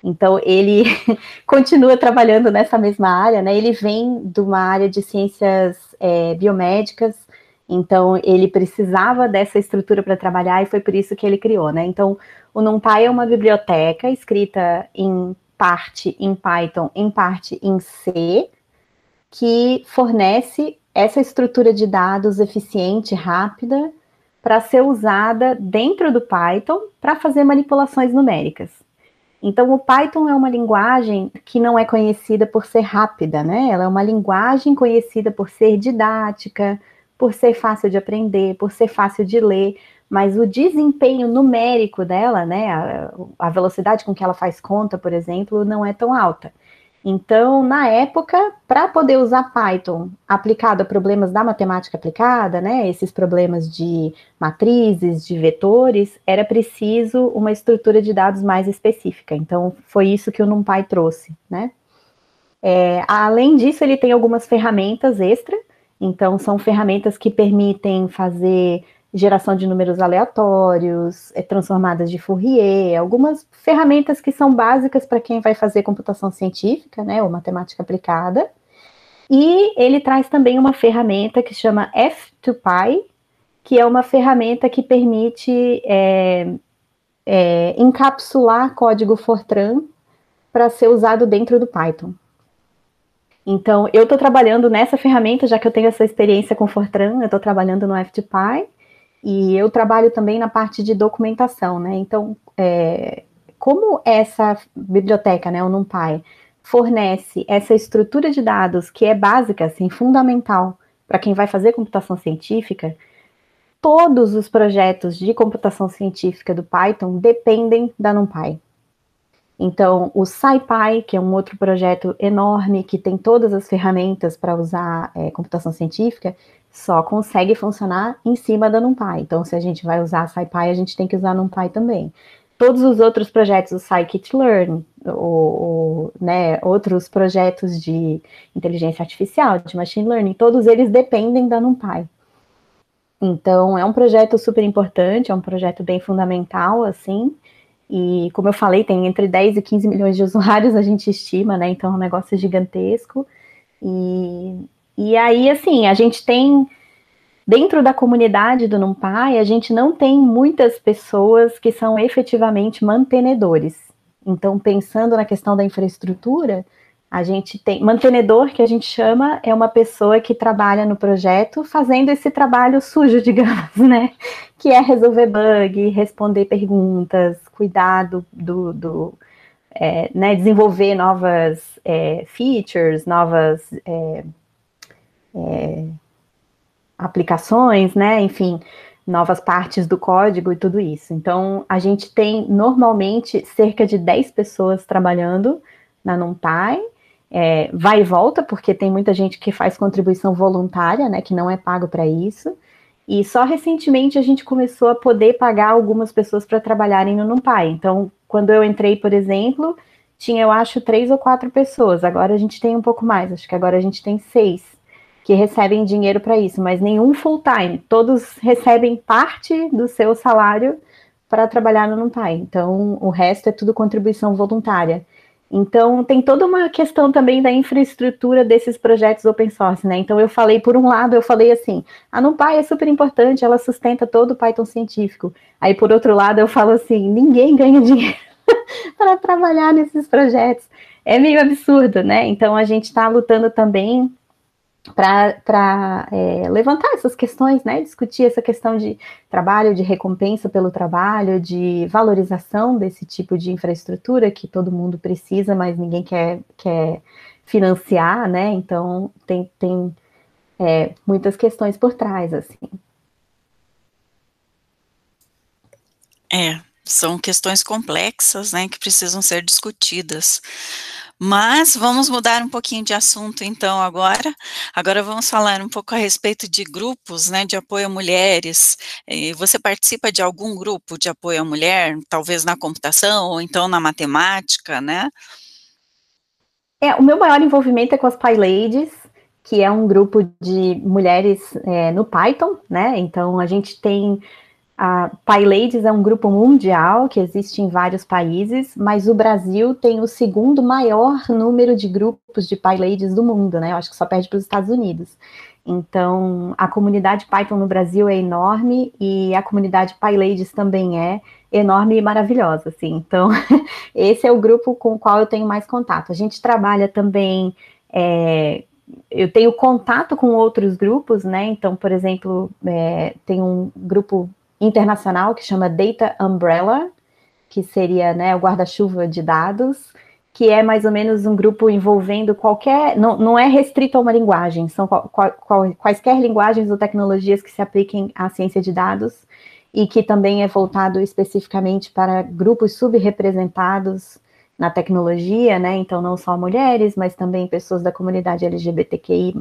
Então ele (laughs) continua trabalhando nessa mesma área, né? Ele vem de uma área de ciências é, biomédicas, então ele precisava dessa estrutura para trabalhar e foi por isso que ele criou, né? Então o NumPy é uma biblioteca escrita em parte em Python, em parte em C, que fornece essa estrutura de dados eficiente, rápida, para ser usada dentro do Python para fazer manipulações numéricas. Então, o Python é uma linguagem que não é conhecida por ser rápida, né? Ela é uma linguagem conhecida por ser didática, por ser fácil de aprender, por ser fácil de ler, mas o desempenho numérico dela, né, a, a, velocidade com que ela faz conta, por exemplo, não é tão alta. Então, na época, para poder usar Python aplicado a problemas da matemática aplicada, né, esses problemas de matrizes, de vetores, era preciso uma estrutura de dados mais específica. Então, foi isso que o NumPy trouxe, né. É, além disso, ele tem algumas ferramentas extra Então, são ferramentas que permitem fazer geração de números aleatórios, é, transformadas de Fourier, algumas ferramentas que são básicas para quem vai fazer computação científica, né, ou matemática aplicada. E ele traz também uma ferramenta que chama F2Py, que é uma ferramenta que permite é, é, encapsular código Fortran para ser usado dentro do Python. Então, eu estou trabalhando nessa ferramenta, já que eu tenho essa experiência com Fortran, eu estou trabalhando no F2Py, e eu trabalho também na parte de documentação, né? Então, é, como essa biblioteca, né, o NumPy, fornece essa estrutura de dados que é básica, assim, fundamental para quem vai fazer computação científica, todos os projetos de computação científica do Python dependem da NumPy. Então, o SciPy, que é um outro projeto enorme que tem todas as ferramentas para usar é, computação científica, só consegue funcionar em cima da NumPy. Então, se a gente vai usar SciPy, a gente tem que usar NumPy também. Todos os outros projetos, o Scikit-learn, ou, né, outros projetos de inteligência artificial, de machine learning, todos eles dependem da NumPy. Então, é um projeto super importante, é um projeto bem fundamental, assim, e como eu falei, tem entre 10 e 15 milhões de usuários, a gente estima, né? Então é um negócio gigantesco. E, e aí, assim, a gente tem dentro da comunidade do NumPy, a gente não tem muitas pessoas que são efetivamente mantenedores. Então, pensando na questão da infraestrutura, a gente tem mantenedor que a gente chama é uma pessoa que trabalha no projeto fazendo esse trabalho sujo, (laughs) digamos, né? Que é resolver bug, responder perguntas, cuidar do, do, do é, né, desenvolver novas é, features, novas é, é aplicações, né? Enfim, novas partes do código e tudo isso. Então, a gente tem normalmente cerca de 10 pessoas trabalhando na NumPy é, vai e volta, porque tem muita gente que faz contribuição voluntária, né, que não é pago para isso. E só recentemente a gente começou a poder pagar algumas pessoas para trabalharem no NumPy. Então, quando eu entrei, por exemplo, tinha, eu acho, três ou quatro pessoas. Agora a gente tem um pouco mais, acho que agora a gente tem seis que recebem dinheiro para isso, mas nenhum full time. Todos recebem parte do seu salário para trabalhar no NumPy. Então, o resto é tudo contribuição voluntária. Então, tem toda uma questão também da infraestrutura desses projetos open source, né? Então, eu falei, por um lado, eu falei assim, a NumPy é super importante, ela sustenta todo o Python científico. Aí, por outro lado, eu falo assim, ninguém ganha (laughs) dinheiro para trabalhar nesses projetos. É meio absurdo, né? Então, a gente está lutando também para é, levantar essas questões, né? Discutir essa questão de trabalho, de recompensa pelo trabalho, de valorização desse tipo de infraestrutura que todo mundo precisa, mas ninguém quer, quer financiar, né? Então tem, tem é, muitas questões por trás, assim. É, são questões complexas, né, que precisam ser discutidas. Mas vamos mudar um pouquinho de assunto então agora. Agora vamos falar um pouco a respeito de grupos, né, de apoio a mulheres. Você participa de algum grupo de apoio à mulher, talvez na computação ou então na matemática, né? É, o meu maior envolvimento é com as PyLadies, que é um grupo de mulheres é, no Python, né? Então a gente tem a PyLadies é um grupo mundial que existe em vários países, mas o Brasil tem o segundo maior número de grupos de PyLadies do mundo, né? Eu acho que só perde para os Estados Unidos. Então, a comunidade Python no Brasil é enorme e a comunidade PyLadies também é enorme e maravilhosa, assim. Então, (laughs) esse é o grupo com o qual eu tenho mais contato. A gente trabalha também é, eu tenho contato com outros grupos, né? Então, por exemplo, é, tem um grupo internacional que chama Data Umbrella, que seria né, o guarda-chuva de dados, que é mais ou menos um grupo envolvendo qualquer. Não, não é restrito a uma linguagem, são qual, qual, quaisquer linguagens ou tecnologias que se apliquem à ciência de dados e que também é voltado especificamente para grupos subrepresentados na tecnologia, né? Então, não só mulheres, mas também pessoas da comunidade LGBTQI,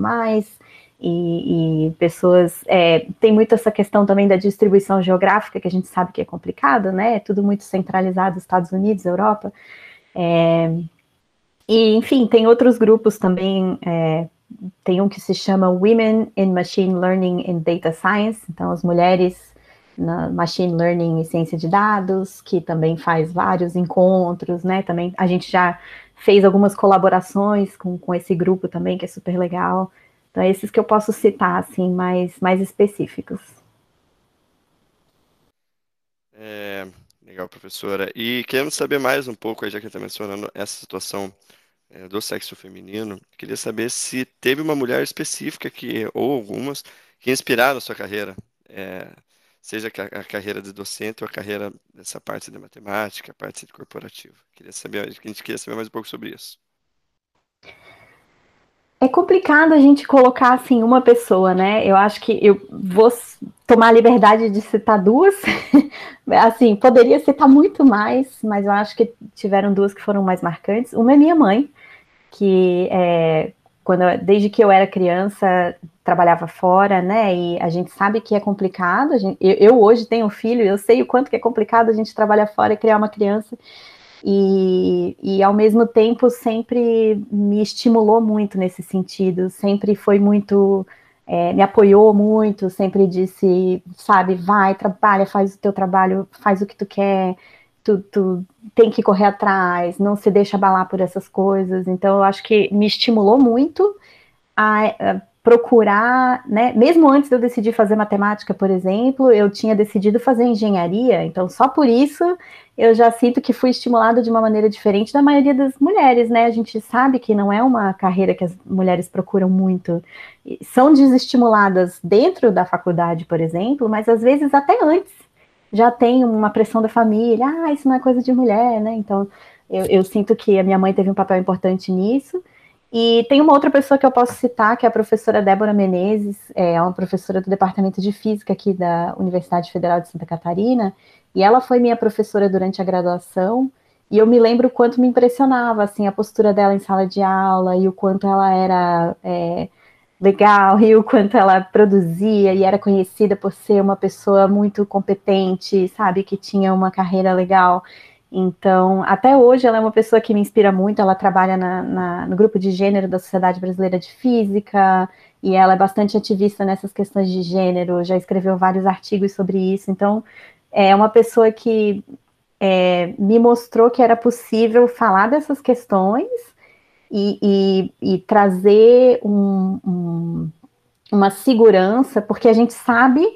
e, e pessoas. É, tem muito essa questão também da distribuição geográfica, que a gente sabe que é complicado, né? É tudo muito centralizado, Estados Unidos, Europa. É, e, enfim, tem outros grupos também é, tem um que se chama Women in Machine Learning and Data Science, então as mulheres na Machine Learning e Ciência de Dados, que também faz vários encontros, né? Também a gente já fez algumas colaborações com, com esse grupo também, que é super legal. Então, é esses que eu posso citar, assim, mais, mais específicos. É, legal, professora. E queremos saber mais um pouco, já que está mencionando essa situação é, do sexo feminino, queria saber se teve uma mulher específica que, ou algumas, que inspiraram a sua carreira, é, seja a, a, carreira de docente ou a carreira dessa parte de matemática, a parte de corporativa. Queria saber, a gente queria saber mais um pouco sobre isso. É complicado a gente colocar assim uma pessoa, né? Eu acho que eu vou tomar a liberdade de citar duas. (laughs) assim, poderia citar muito mais, mas eu acho que tiveram duas que foram mais marcantes. Uma é minha mãe, que é, quando eu, desde que eu era criança trabalhava fora, né? E a gente sabe que é complicado. Gente, eu, eu, hoje tenho um filho, eu sei o quanto que é complicado a gente trabalhar fora e criar uma criança. E, e ao mesmo tempo sempre me estimulou muito nesse sentido, sempre foi muito, é, me apoiou muito, sempre disse, sabe, vai, trabalha, faz o teu trabalho, faz o que tu quer, tu, tu tem que correr atrás, não se deixa abalar por essas coisas. Então, eu acho que me estimulou muito a, a procurar, né? Mesmo antes de eu decidir fazer matemática, por exemplo, eu tinha decidido fazer engenharia, então só por isso eu já sinto que fui estimulada de uma maneira diferente da maioria das mulheres, né? A gente sabe que não é uma carreira que as mulheres procuram muito. São desestimuladas dentro da faculdade, por exemplo, mas às vezes até antes já tem uma pressão da família, ah, isso não é coisa de mulher, né? Então eu, eu sinto que a minha mãe teve um papel importante nisso. E tem uma outra pessoa que eu posso citar, que é a professora Débora Menezes, é uma professora do Departamento de Física aqui da Universidade Federal de Santa Catarina, e ela foi minha professora durante a graduação, e eu me lembro o quanto me impressionava, assim, a postura dela em sala de aula, e o quanto ela era é, legal, (laughs) e o quanto ela produzia, e era conhecida por ser uma pessoa muito competente, sabe, que tinha uma carreira legal. Então, até hoje ela é uma pessoa que me inspira muito. Ela trabalha na, na, no grupo de gênero da Sociedade Brasileira de Física e ela é bastante ativista nessas questões de gênero. Já escreveu vários artigos sobre isso. Então, é uma pessoa que é, me mostrou que era possível falar dessas questões e, e, e trazer um, um, uma segurança, porque a gente sabe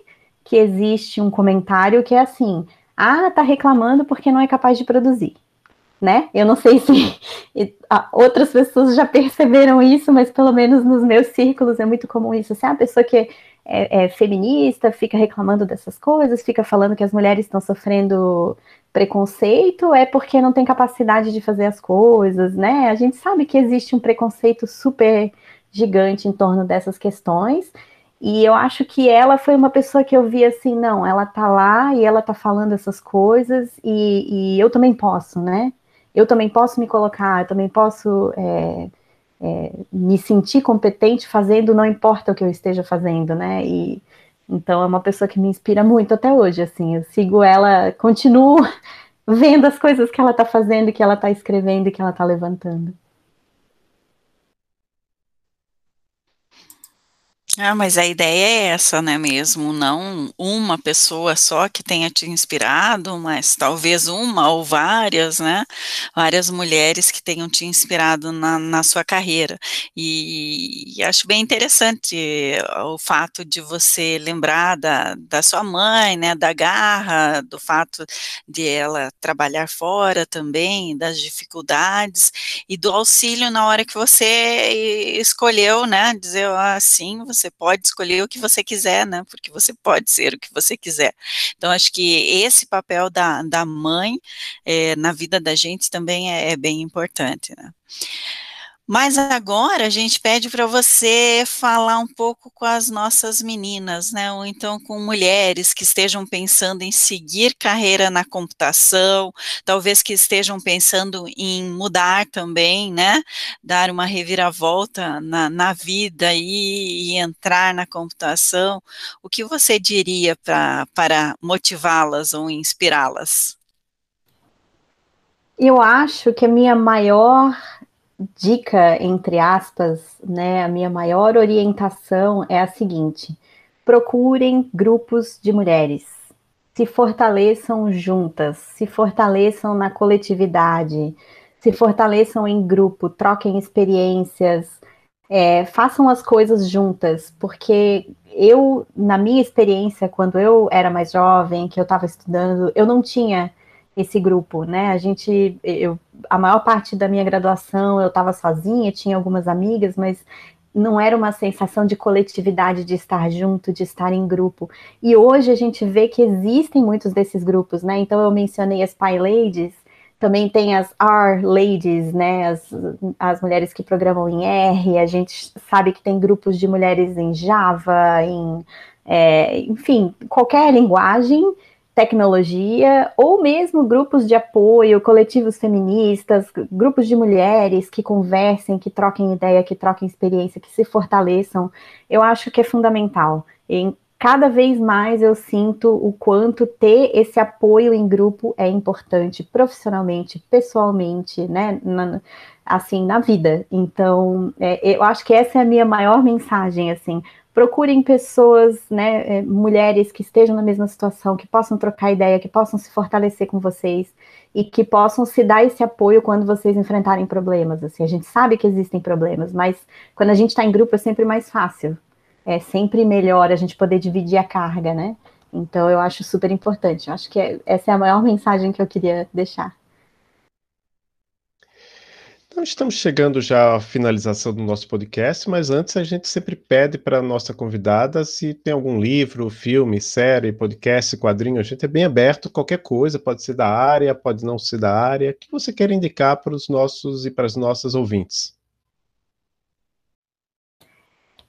que existe um comentário que é assim ah, tá reclamando porque não é capaz de produzir, né? Eu não sei (laughs) se outras pessoas já perceberam isso, mas pelo menos nos meus círculos é muito comum isso. Se assim, ah, a pessoa que é, é feminista fica reclamando dessas coisas, fica falando que as mulheres estão sofrendo preconceito, é porque não tem capacidade de fazer as coisas, né? A gente sabe que existe um preconceito super gigante em torno dessas questões, e eu acho que ela foi uma pessoa que eu vi assim, não, ela tá lá e ela tá falando essas coisas e, e eu também posso, né? Eu também posso me colocar, eu também posso é, é, me sentir competente fazendo, não importa o que eu esteja fazendo, né? E então é uma pessoa que me inspira muito até hoje, assim, eu sigo ela, continuo (laughs) vendo as coisas que ela tá fazendo, que ela tá escrevendo que ela tá levantando. Ah, mas a ideia é essa, né, mesmo, não uma pessoa só que tenha te inspirado, mas talvez uma ou várias, né, várias mulheres que tenham te inspirado na, na sua carreira, e, e, acho bem interessante o fato de você lembrar da, da sua mãe, né, da garra, do fato de ela trabalhar fora também, das dificuldades, e do auxílio na hora que você escolheu, né, dizer assim, você você pode escolher o que você quiser, né? Porque você pode ser o que você quiser. Então, acho que esse papel da, da mãe é, na vida da gente também é, é bem importante, né? Mas agora a gente pede para você falar um pouco com as nossas meninas, né? Ou então com mulheres que estejam pensando em seguir carreira na computação, talvez que estejam pensando em mudar também, né? Dar uma reviravolta na, na vida e, e entrar na computação. O que você diria pra, para motivá-las ou inspirá-las? Eu acho que a minha maior dica, entre aspas, né, a minha maior orientação é a seguinte: procurem grupos de mulheres, se fortaleçam juntas, se fortaleçam na coletividade, se fortaleçam em grupo, troquem experiências, é, façam as coisas juntas, porque eu, na minha experiência, quando eu era mais jovem, que eu estava estudando, eu não tinha esse grupo, né? A gente, eu, a maior parte da minha graduação eu estava sozinha, tinha algumas amigas, mas não era uma sensação de coletividade, de estar junto, de estar em grupo. E hoje a gente vê que existem muitos desses grupos, né? Então eu mencionei as Pi Ladies, também tem as R Ladies, né? As, as mulheres que programam em R, a gente sabe que tem grupos de mulheres em Java, em é, enfim, qualquer linguagem tecnologia, ou mesmo grupos de apoio, coletivos feministas, grupos de mulheres que conversem, que troquem ideia, que troquem experiência, que se fortaleçam, eu acho que é fundamental. E cada vez mais eu sinto o quanto ter esse apoio em grupo é importante, profissionalmente, pessoalmente, né? Na, assim, na vida. Então, é, eu acho que essa é a minha maior mensagem, assim procurem pessoas, né, é, mulheres que estejam na mesma situação, que possam trocar ideia, que possam se fortalecer com vocês e que possam se dar esse apoio quando vocês enfrentarem problemas. Assim, a gente sabe que existem problemas, mas quando a gente está em grupo é sempre mais fácil. É sempre melhor a gente poder dividir a carga, né? Então eu acho super importante. Eu acho que é, essa é a maior mensagem que eu queria deixar. Então, estamos chegando já à finalização do nosso podcast, mas antes a gente sempre pede para a nossa convidada se tem algum livro, filme, série, podcast, quadrinho. A gente é bem aberto, qualquer coisa, pode ser da área, pode não ser da área, que você quer indicar para os nossos e para as nossas ouvintes.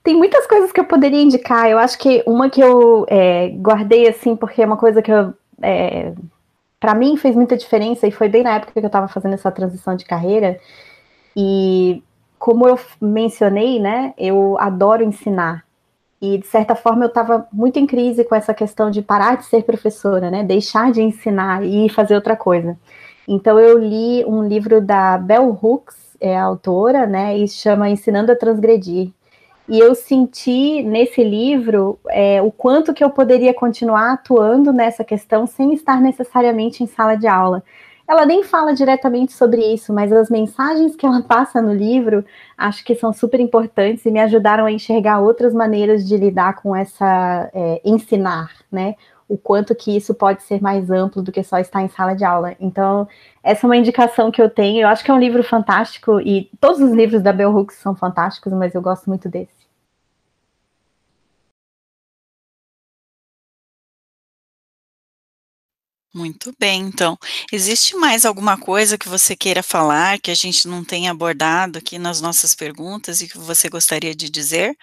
Tem muitas coisas que eu poderia indicar. Eu acho que uma que eu é, guardei assim, porque é uma coisa que eu. É, para mim fez muita diferença e foi bem na época que eu estava fazendo essa transição de carreira e como eu mencionei, né, eu adoro ensinar. E de certa forma eu estava muito em crise com essa questão de parar de ser professora, né, deixar de ensinar e fazer outra coisa. Então eu li um livro da Bell Hooks, é a autora, né, e chama Ensinando a Transgredir. E eu senti nesse livro é, o quanto que eu poderia continuar atuando nessa questão sem estar necessariamente em sala de aula. Ela nem fala diretamente sobre isso, mas as mensagens que ela passa no livro acho que são super importantes e me ajudaram a enxergar outras maneiras de lidar com essa é, ensinar, né? O quanto que isso pode ser mais amplo do que só estar em sala de aula. Então, essa é uma indicação que eu tenho. Eu acho que é um livro fantástico e todos os livros da Bell Hooks são fantásticos, mas eu gosto muito desse. Muito bem, então. Existe mais alguma coisa que você queira falar que a gente não tenha abordado aqui nas nossas perguntas e que você gostaria de dizer?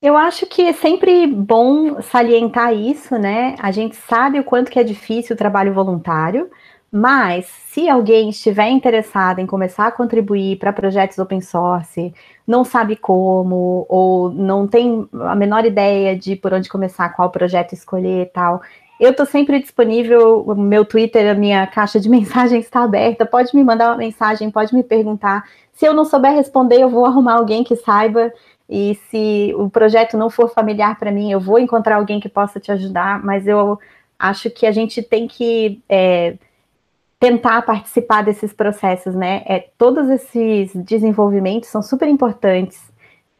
Eu acho que é sempre bom salientar isso, né? A gente sabe o quanto que é difícil o trabalho voluntário, mas se alguém estiver interessado em começar a contribuir para projetos open source, não sabe como, ou não tem a menor ideia de por onde começar, qual projeto escolher e tal, eu estou sempre disponível, o meu Twitter, a minha caixa de (laughs) mensagens está aberta, pode me mandar uma mensagem, pode me perguntar. Se eu não souber responder, eu vou arrumar alguém que saiba. E se o projeto não for familiar para mim, eu vou encontrar alguém que possa te ajudar. Mas eu acho que a gente tem que é, tentar participar desses processos, né? É, todos esses desenvolvimentos são super importantes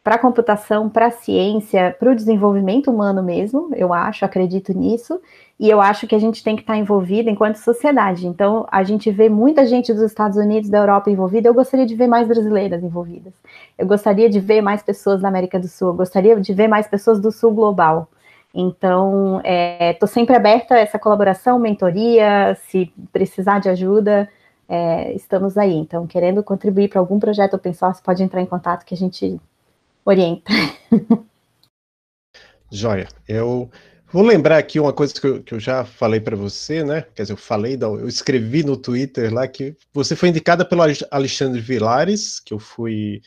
para a computação, para a ciência, para o desenvolvimento humano mesmo, eu acho, acredito nisso, e eu acho que a gente tem que estar tá envolvido enquanto sociedade. Então, a gente vê muita gente dos Estados Unidos, da Europa envolvida, eu gostaria de ver mais brasileiras envolvidas. Eu gostaria de ver mais pessoas da América do Sul, eu gostaria de ver mais pessoas do Sul global. Então, estou é, sempre aberta a essa colaboração, mentoria, se precisar de ajuda, é, estamos aí. Então, querendo contribuir para algum projeto open source, pode entrar em contato que a gente orienta. (laughs) Joia. Eu vou lembrar aqui uma coisa que eu, que eu já falei para você, né? Quer dizer, eu falei, eu escrevi no Twitter lá que você foi indicada pelo Alexandre Vilares, que eu fui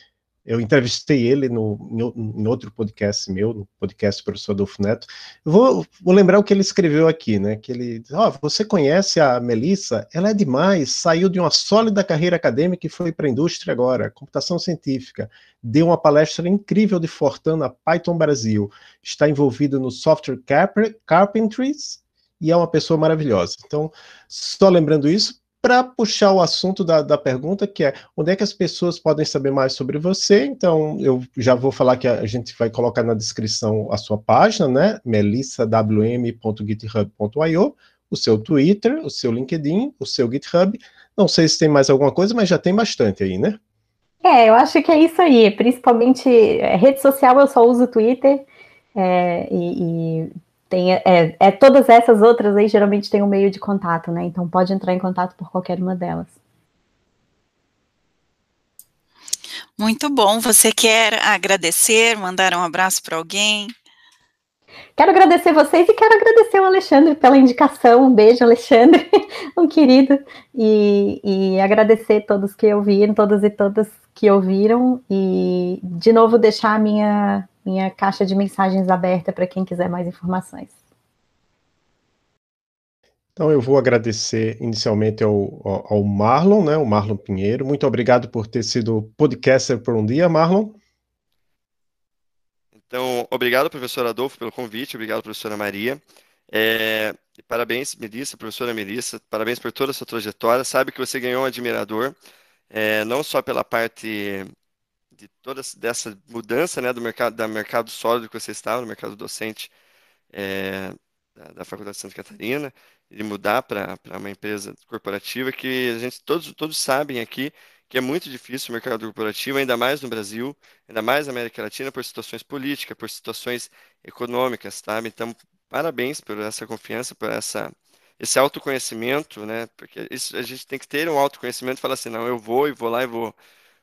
Eu entrevistei ele no, em outro podcast meu, no podcast do professor Adolfo Neto. Vou, vou lembrar o que ele escreveu aqui, né? Que ele ó, oh, você conhece a Melissa? Ela é demais, saiu de uma sólida carreira acadêmica e foi para a indústria agora, computação científica. Deu uma palestra incrível de Fortran na Python Brasil. Está envolvido no software carpentries e é uma pessoa maravilhosa. Então, só lembrando isso, para puxar o assunto da, da pergunta, que é onde é que as pessoas podem saber mais sobre você. Então, eu já vou falar que a gente vai colocar na descrição a sua página, né? melissawm.github.io, o seu Twitter, o seu LinkedIn, o seu GitHub. Não sei se tem mais alguma coisa, mas já tem bastante aí, né? É, eu acho que é isso aí. Principalmente é, rede social, eu só uso Twitter. É, e, e tem, é, é, todas essas outras aí geralmente tem um meio de contato, né? Então pode entrar em contato por qualquer uma delas. Muito bom. Você quer agradecer, mandar um abraço para alguém? Quero agradecer vocês e quero agradecer o Alexandre pela indicação. Um beijo, Alexandre, (laughs) um querido. E, e agradecer todos que ouviram, todas e todas que ouviram. E, de novo, deixar a minha minha caixa de mensagens aberta para quem quiser mais informações. Então eu vou agradecer inicialmente ao, ao, Marlon, né, o Marlon Pinheiro. Muito obrigado por ter sido podcaster por um dia, Marlon. Então, obrigado, professor Adolfo, pelo convite, obrigado, professora Maria. É, parabéns, Melissa, professora Melissa, parabéns por toda a sua trajetória. Sabe que você ganhou um admirador, é, não só pela parte de toda dessa mudança né, do mercado, da mercado sólido que você estava, no mercado docente é, da, da, Faculdade de Santa Catarina, de mudar para uma empresa corporativa que a gente todos, todos sabem aqui que é muito difícil o mercado corporativo, ainda mais no Brasil, ainda mais na América Latina, por situações políticas, por situações econômicas, sabe? Então, parabéns por essa confiança, por essa esse autoconhecimento, né? Porque isso, a gente tem que ter um autoconhecimento e falar assim, não, eu vou e vou lá e vou,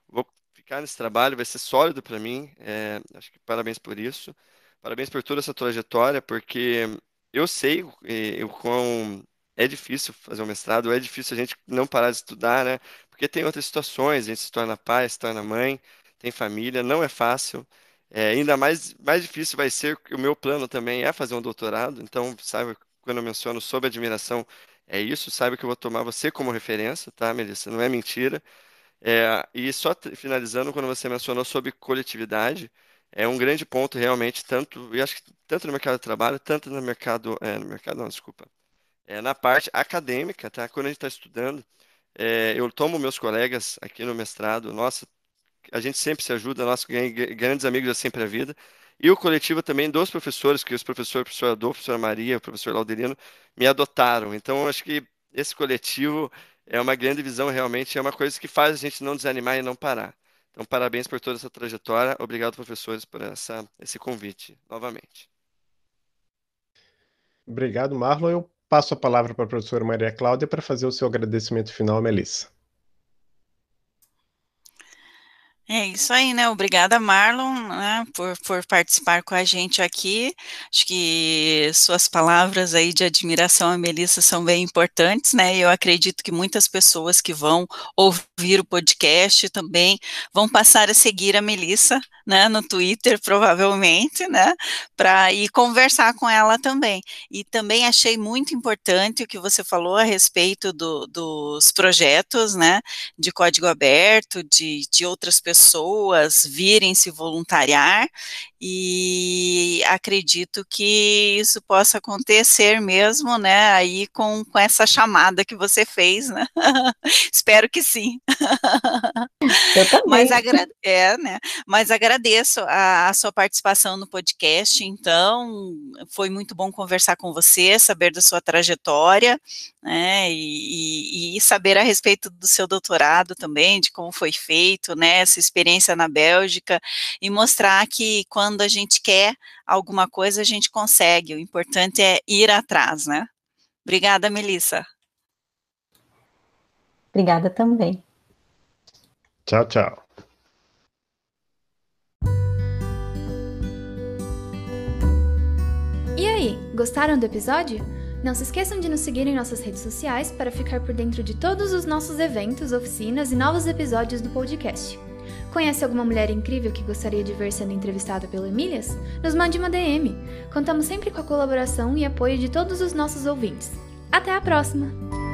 vou ficar nesse trabalho, vai ser sólido para mim. É, acho que parabéns por isso. Parabéns por toda essa trajetória, porque eu sei o quão é difícil fazer um mestrado, é difícil a gente não parar de estudar, né? Porque tem outras situações, a gente se torna pai, se torna mãe, tem família, não é fácil. É, ainda mais, mais difícil vai ser, o meu plano também é fazer um doutorado, então, sabe, quando eu menciono sobre admiração, é isso, sabe que eu vou tomar você como referência, tá, Melissa? Não é mentira. É, e só finalizando, quando você mencionou sobre coletividade, é um grande ponto realmente, tanto, eu acho que tanto no mercado de trabalho, tanto no mercado, é, no mercado, não, desculpa, é, na parte acadêmica, tá? Quando a gente está estudando, é, eu tomo meus colegas aqui no mestrado, nossa, a gente sempre se ajuda, nós grandes amigos da Sempre a Vida, e o coletivo também dos professores, que os professores, o professor Adolfo, professora Maria, o professor Laudelino, me adotaram. Então, acho que esse coletivo é uma grande visão, realmente, é uma coisa que faz a gente não desanimar e não parar. Então, parabéns por toda essa trajetória. Obrigado, professores, por essa, esse convite, novamente. Obrigado, Marlon. Eu passo a palavra para a professora Maria Cláudia para fazer o seu agradecimento final, Melissa. É isso aí, né? Obrigada, Marlon, né, por, por participar com a gente aqui. Acho que suas palavras aí de admiração a Melissa são bem importantes, né? Eu acredito que muitas pessoas que vão ouvir o podcast também vão passar a seguir a Melissa, né, no Twitter, provavelmente, né, para ir conversar com ela também. E também achei muito importante o que você falou a respeito do, dos projetos, né, de código aberto, de, de outras pessoas virem se voluntariar, e acredito que isso possa acontecer mesmo, né, aí com, com essa chamada que você fez, né, (laughs) espero que sim. Eu (laughs) também. Mas, agra é, né, mas agradeço a, a, sua participação no podcast, então, foi muito bom conversar com você, saber da sua trajetória, né, e, e, e saber a respeito do seu doutorado também, de como foi feito, né, essa experiência na Bélgica, e mostrar que quando quando a gente quer alguma coisa, a gente consegue. O importante é ir atrás, né? Obrigada, Melissa. Obrigada também. Tchau, tchau. Aí, gostaram do episódio? Não se esqueçam de nos seguir em nossas redes sociais para ficar por dentro de todos os nossos eventos, oficinas e novos episódios do podcast. Conhece alguma mulher incrível que gostaria de ver sendo entrevistada pelo Emílias? Nos mande uma DM. Contamos sempre com a colaboração e apoio de todos os nossos ouvintes. Até a próxima!